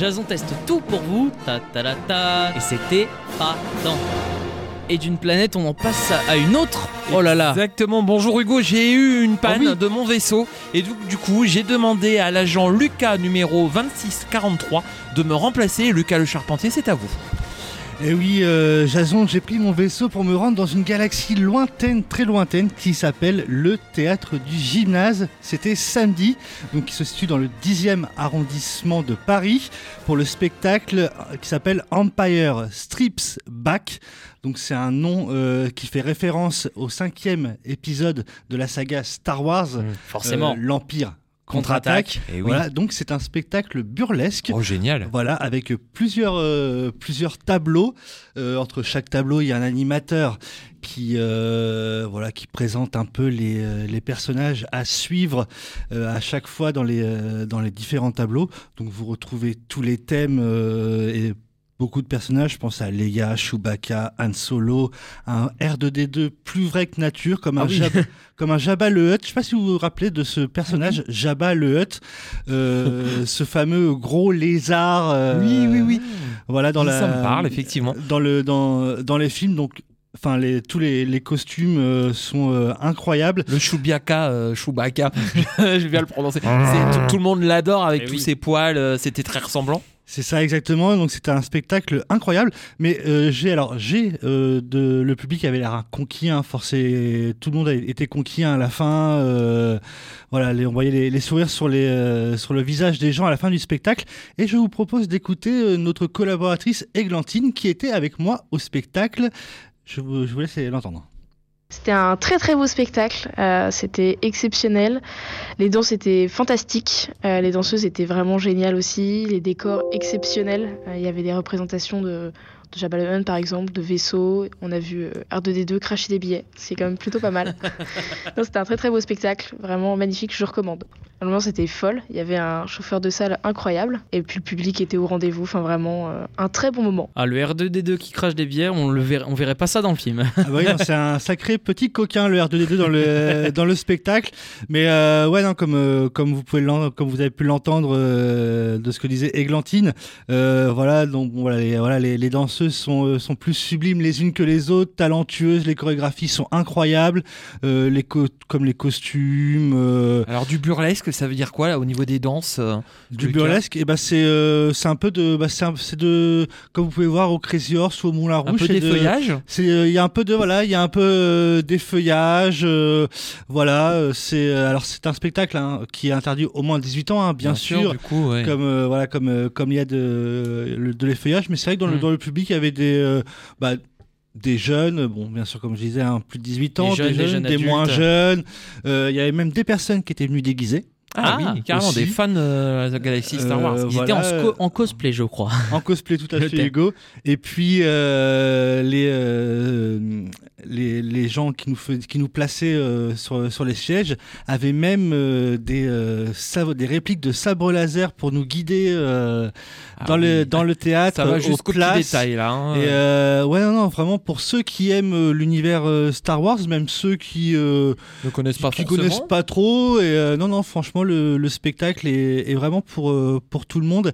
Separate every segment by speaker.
Speaker 1: Jason teste tout pour vous, ta ta ta ta, et c'était pas tant. Et d'une planète, on en passe à une autre. Oh là là.
Speaker 2: Exactement. Bonjour Hugo, j'ai eu une panne
Speaker 1: Oh oui.
Speaker 2: de mon vaisseau et du, du coup j'ai demandé à l'agent Lucas numéro 2643 de me remplacer. Lucas le Charpentier, c'est à vous.
Speaker 3: Et oui, euh, Jason, j'ai pris mon vaisseau pour me rendre dans une galaxie lointaine, très lointaine, qui s'appelle le Théâtre du Gymnase. C'était samedi, donc qui se situe dans le 10e arrondissement de Paris, pour le spectacle euh, qui s'appelle Empire Strips Back. Donc c'est un nom euh, qui fait référence au cinquième épisode de la saga Star Wars,
Speaker 1: Forcément.
Speaker 3: euh, l'Empire contre-attaque.
Speaker 2: Et oui.
Speaker 3: Voilà, donc c'est un spectacle burlesque.
Speaker 2: Oh génial.
Speaker 3: Voilà, avec plusieurs, euh, plusieurs tableaux. Euh, entre chaque tableau, il y a un animateur qui, euh, voilà, qui présente un peu les, les personnages à suivre euh, à chaque fois dans les, euh, dans les différents tableaux. Donc vous retrouvez tous les thèmes et beaucoup de personnages. Je pense à Leia, Chewbacca, Han Solo, un R2D2 plus vrai que nature, comme un,
Speaker 1: Ah oui.
Speaker 3: Jab- comme un Jabba le Hutt. Je sais pas si vous vous rappelez de ce personnage, Jabba le Hutt, euh, ce fameux gros lézard. euh,
Speaker 2: Oui, oui, oui.
Speaker 3: Voilà dans la.
Speaker 2: Ça me parle, effectivement.
Speaker 3: Dans le dans dans les films donc. Enfin, les, tous les, les costumes euh, sont euh, incroyables.
Speaker 2: Le Chewbacca, euh, Chewbacca, je vais le prononcer. C'est- tout, tout le monde l'adore avec
Speaker 1: Eh
Speaker 2: tous
Speaker 1: oui.
Speaker 2: ses poils. euh, C'était très ressemblant.
Speaker 3: C'est ça exactement. Donc c'était un spectacle incroyable. Mais euh, j'ai alors j'ai euh, de le public avait l'air conquis. Hein, forcé, tout le monde été conquis hein, à la fin. euh, voilà, les, on voyait les, les sourires sur les euh, sur le visage des gens à la fin du spectacle. Et je vous propose d'écouter euh, notre collaboratrice Églantine qui était avec moi au spectacle. Je vous, je vous laisse l'entendre.
Speaker 4: C'était un très très beau spectacle, euh, c'était exceptionnel. Les danses étaient fantastiques, euh, les danseuses étaient vraiment géniales aussi, les décors exceptionnels. Euh, Il y avait des représentations de, de Hutt par exemple, de vaisseaux. On a vu euh, R2D2 cracher des billets, c'est quand même plutôt pas mal. Non, c'était un très très beau spectacle, vraiment magnifique, je recommande. L'ambiance était folle, il y avait un chauffeur de salle incroyable et puis le public était au rendez-vous, enfin vraiment euh, un très bon moment.
Speaker 1: Ah, le R2D2 qui crache des bières, on le verrait, on verrait pas ça dans le film.
Speaker 3: Ah bah oui, c'est un sacré petit coquin le R2D2 dans le dans le spectacle. Mais euh, ouais non comme euh, comme vous pouvez comme vous avez pu l'entendre euh, de ce que disait Églantine, euh, voilà donc voilà les voilà les, les danseuses sont euh, sont plus sublimes les unes que les autres, talentueuses, les chorégraphies sont incroyables, euh, les co- comme les costumes. euh,
Speaker 2: Alors du burlesque, ça veut dire quoi là au niveau des danses
Speaker 3: du burlesque, et bah c'est euh, c'est un peu de bah c'est un- c'est de comme vous pouvez voir au Crazy Horse ou au Moulin
Speaker 2: Un
Speaker 3: Rouge,
Speaker 2: peu
Speaker 3: c'est
Speaker 2: des
Speaker 3: de-
Speaker 2: feuillages
Speaker 3: C'est il y a un peu de voilà, il y a un peu des feuillages voilà, c'est alors c'est un spectacle hein, qui est interdit au moins 18 ans hein, bien, sûr.
Speaker 2: Du coup, ouais.
Speaker 3: Comme euh, voilà comme euh, comme il y a de de l'effeuillage mais c'est vrai que dans le
Speaker 2: Mm.
Speaker 3: dans le public il y avait des euh, bah, des jeunes, bon, bien sûr, comme je disais, hein, plus de 18 ans,
Speaker 1: Des jeunes,
Speaker 3: des,
Speaker 1: des jeunes
Speaker 3: des moins jeunes. Euh, Il y avait même des personnes qui étaient venues déguisées,
Speaker 2: Ah,
Speaker 1: Ah,
Speaker 2: oui, carrément
Speaker 3: aussi.
Speaker 2: des fans de la galaxie Star Wars.
Speaker 3: Euh,
Speaker 1: Ils
Speaker 3: voilà,
Speaker 1: étaient en, cosplay, je crois.
Speaker 3: en cosplay tout à fait. Hugo. Et puis euh, les, euh, les les gens qui nous qui plaçaient euh, sur sur les sièges avaient même euh, des euh, des répliques de sabres laser pour nous guider
Speaker 2: Ah
Speaker 3: dans le
Speaker 2: oui.
Speaker 3: dans le théâtre
Speaker 2: Ça va jusqu'au détail là. hein.
Speaker 3: Et ouais non non vraiment pour ceux qui aiment l'univers Star Wars même ceux qui
Speaker 2: ne connaissent pas
Speaker 3: qui
Speaker 2: forcément.
Speaker 3: connaissent pas trop et non non franchement le, le spectacle est, est vraiment pour pour tout le monde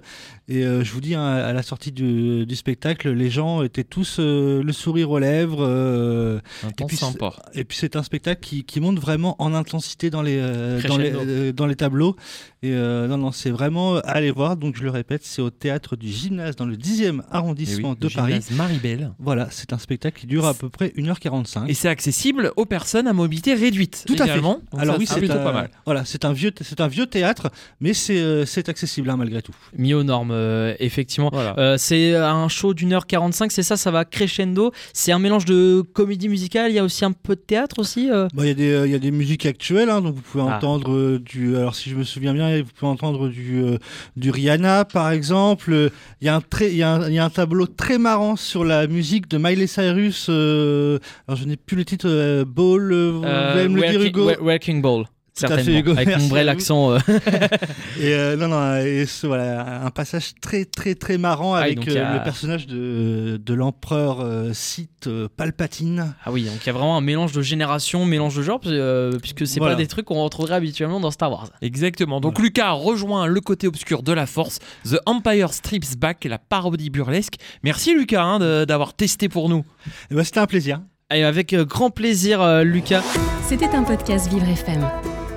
Speaker 3: et je vous dis hein, à la sortie du, du spectacle les gens étaient tous le sourire aux lèvres
Speaker 2: Un temps
Speaker 3: puis
Speaker 2: sympa.
Speaker 3: et puis c'est un spectacle qui, qui monte vraiment en intensité dans les euh, dans les
Speaker 1: Crescendo.
Speaker 3: euh, dans les tableaux et euh, non non c'est vraiment à aller voir donc je le répète c'est au théâtre du gymnase dans le 10e arrondissement
Speaker 2: Eh oui,
Speaker 3: de Paris
Speaker 2: Maribel.
Speaker 3: voilà c'est un spectacle qui dure à peu près 1h45
Speaker 2: Et c'est accessible aux personnes à mobilité réduite.
Speaker 3: Tout à fait. Alors
Speaker 2: ça,
Speaker 3: oui,
Speaker 2: c'est plutôt
Speaker 3: un-
Speaker 2: pas mal.
Speaker 3: Voilà, c'est un vieux, c'est un vieux théâtre, mais c'est c'est accessible hein, malgré tout.
Speaker 1: Mis aux normes, euh, effectivement.
Speaker 2: Voilà.
Speaker 1: Euh, c'est un show d'une heure 45, c'est ça, ça va crescendo. C'est un mélange de comédie musicale, il y a aussi un peu de théâtre aussi. euh.
Speaker 3: Bah, Il y a des, euh, il y a des musiques actuelles, hein, donc vous pouvez
Speaker 1: Ah.
Speaker 3: entendre euh, du. Alors si je me souviens bien, vous pouvez entendre du, euh, du Rihanna, par exemple. Il y, a un très, il, y a un, il y a un tableau très marrant sur la musique de Miley Cyrus. euh, alors, je n'ai plus le titre. euh, Ball, euh, vous allez me le dire, Hugo?
Speaker 1: Working Ball. Certainement,
Speaker 3: Hugo,
Speaker 1: avec mon vrai
Speaker 3: à vous.
Speaker 1: accent. euh.
Speaker 3: Et euh, non, non, et ce, voilà, un passage très, très, très marrant
Speaker 1: Ah
Speaker 3: avec euh,
Speaker 1: a-
Speaker 3: le personnage de, de l'empereur euh, Sith euh, Palpatine.
Speaker 1: Ah oui, donc il y a vraiment un mélange de génération, mélange de genre, euh, puisque c'est
Speaker 3: Voilà.
Speaker 1: pas des trucs qu'on retrouverait habituellement dans Star Wars.
Speaker 2: Exactement. Donc Lucas rejoint le côté obscur de la Force. The Empire Strips Back, la parodie burlesque. Merci Lucas hein, d'avoir testé pour nous.
Speaker 3: Et ben, C'était un plaisir.
Speaker 1: Et avec grand plaisir, euh, Lucas.
Speaker 5: C'était un podcast Vivre FM.